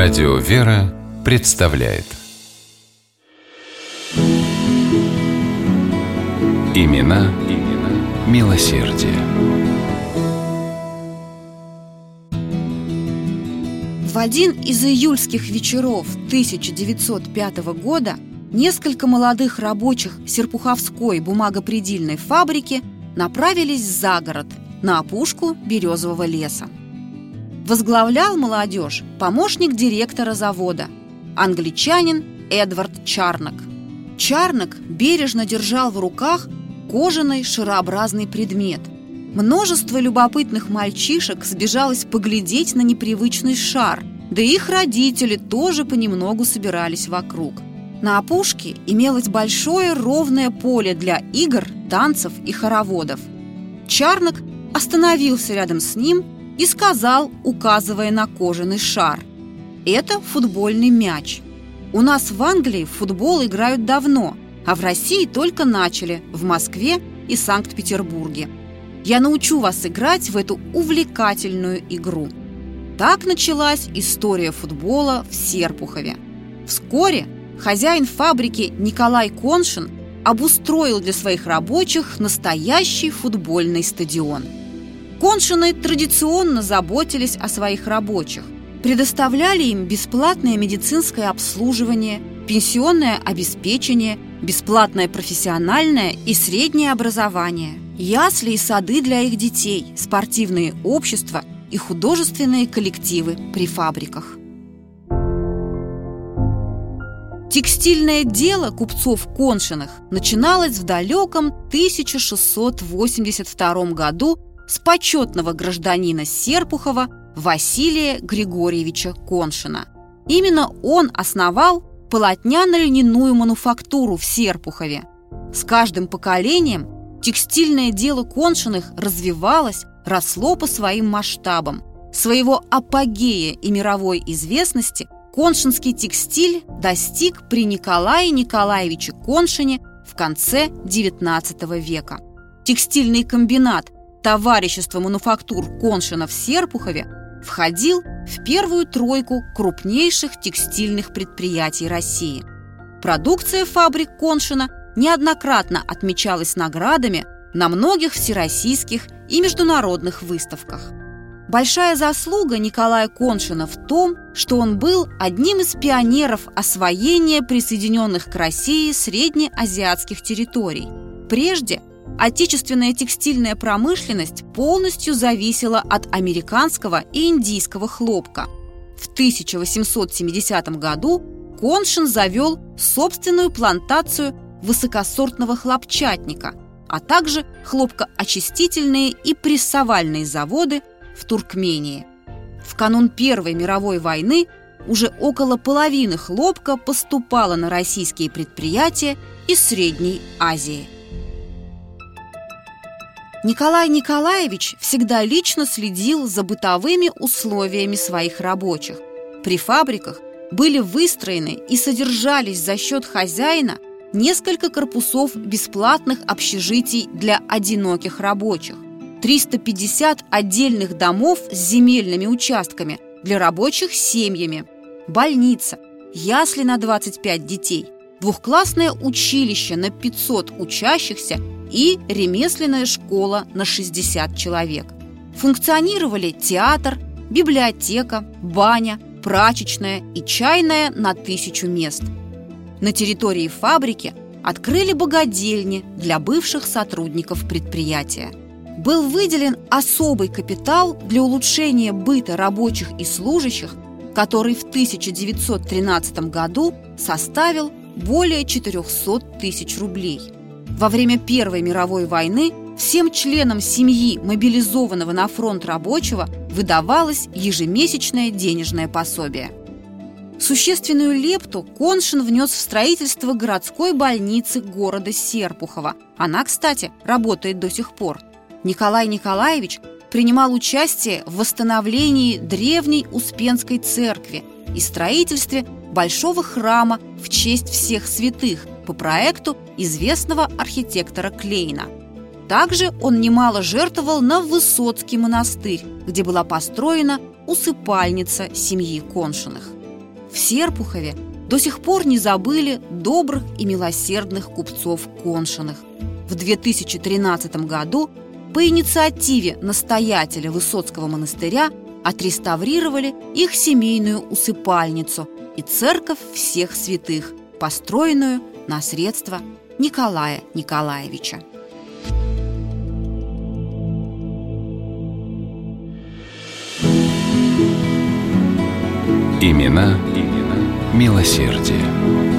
Радио «Вера» представляет Имена, имена милосердие. В один из июльских вечеров 1905 года несколько молодых рабочих Серпуховской бумагопредельной фабрики направились за город, на опушку березового леса. Возглавлял молодежь помощник директора завода, англичанин Эдвард Чарнок. Чарнок бережно держал в руках кожаный шарообразный предмет. Множество любопытных мальчишек сбежалось поглядеть на непривычный шар, да и их родители тоже понемногу собирались вокруг. На опушке имелось большое ровное поле для игр, танцев и хороводов. Чарнок остановился рядом с ним и сказал, указывая на кожаный шар. «Это футбольный мяч. У нас в Англии в футбол играют давно, а в России только начали, в Москве и Санкт-Петербурге. Я научу вас играть в эту увлекательную игру». Так началась история футбола в Серпухове. Вскоре хозяин фабрики Николай Коншин обустроил для своих рабочих настоящий футбольный стадион. Коншины традиционно заботились о своих рабочих, предоставляли им бесплатное медицинское обслуживание, пенсионное обеспечение, бесплатное профессиональное и среднее образование, ясли и сады для их детей, спортивные общества и художественные коллективы при фабриках. Текстильное дело купцов Коншиных начиналось в далеком 1682 году с почетного гражданина Серпухова Василия Григорьевича Коншина. Именно он основал полотняно-льняную мануфактуру в Серпухове. С каждым поколением текстильное дело Коншиных развивалось, росло по своим масштабам. Своего апогея и мировой известности коншинский текстиль достиг при Николае Николаевиче Коншине в конце XIX века. Текстильный комбинат Товарищество мануфактур Коншина в Серпухове входил в первую тройку крупнейших текстильных предприятий России. Продукция фабрик Коншина неоднократно отмечалась наградами на многих всероссийских и международных выставках. Большая заслуга Николая Коншина в том, что он был одним из пионеров освоения присоединенных к России среднеазиатских территорий. Прежде отечественная текстильная промышленность полностью зависела от американского и индийского хлопка. В 1870 году Коншин завел собственную плантацию высокосортного хлопчатника, а также хлопкоочистительные и прессовальные заводы в Туркмении. В канун Первой мировой войны уже около половины хлопка поступало на российские предприятия из Средней Азии. Николай Николаевич всегда лично следил за бытовыми условиями своих рабочих. При фабриках были выстроены и содержались за счет хозяина несколько корпусов бесплатных общежитий для одиноких рабочих, 350 отдельных домов с земельными участками для рабочих с семьями, больница, ясли на 25 детей, двухклассное училище на 500 учащихся и ремесленная школа на 60 человек. Функционировали театр, библиотека, баня, прачечная и чайная на тысячу мест. На территории фабрики открыли богадельни для бывших сотрудников предприятия. Был выделен особый капитал для улучшения быта рабочих и служащих, который в 1913 году составил более 400 тысяч рублей – во время Первой мировой войны всем членам семьи мобилизованного на фронт рабочего выдавалось ежемесячное денежное пособие. Существенную лепту Коншин внес в строительство городской больницы города Серпухова. Она, кстати, работает до сих пор. Николай Николаевич принимал участие в восстановлении древней Успенской церкви и строительстве большого храма в честь всех святых – по проекту известного архитектора Клейна. Также он немало жертвовал на Высоцкий монастырь, где была построена усыпальница семьи Коншиных. в Серпухове до сих пор не забыли добрых и милосердных купцов Коншиных. В 2013 году по инициативе настоятеля Высоцкого монастыря отреставрировали их семейную усыпальницу и церковь всех святых, построенную на средства Николая Николаевича. Имена, имена милосердие.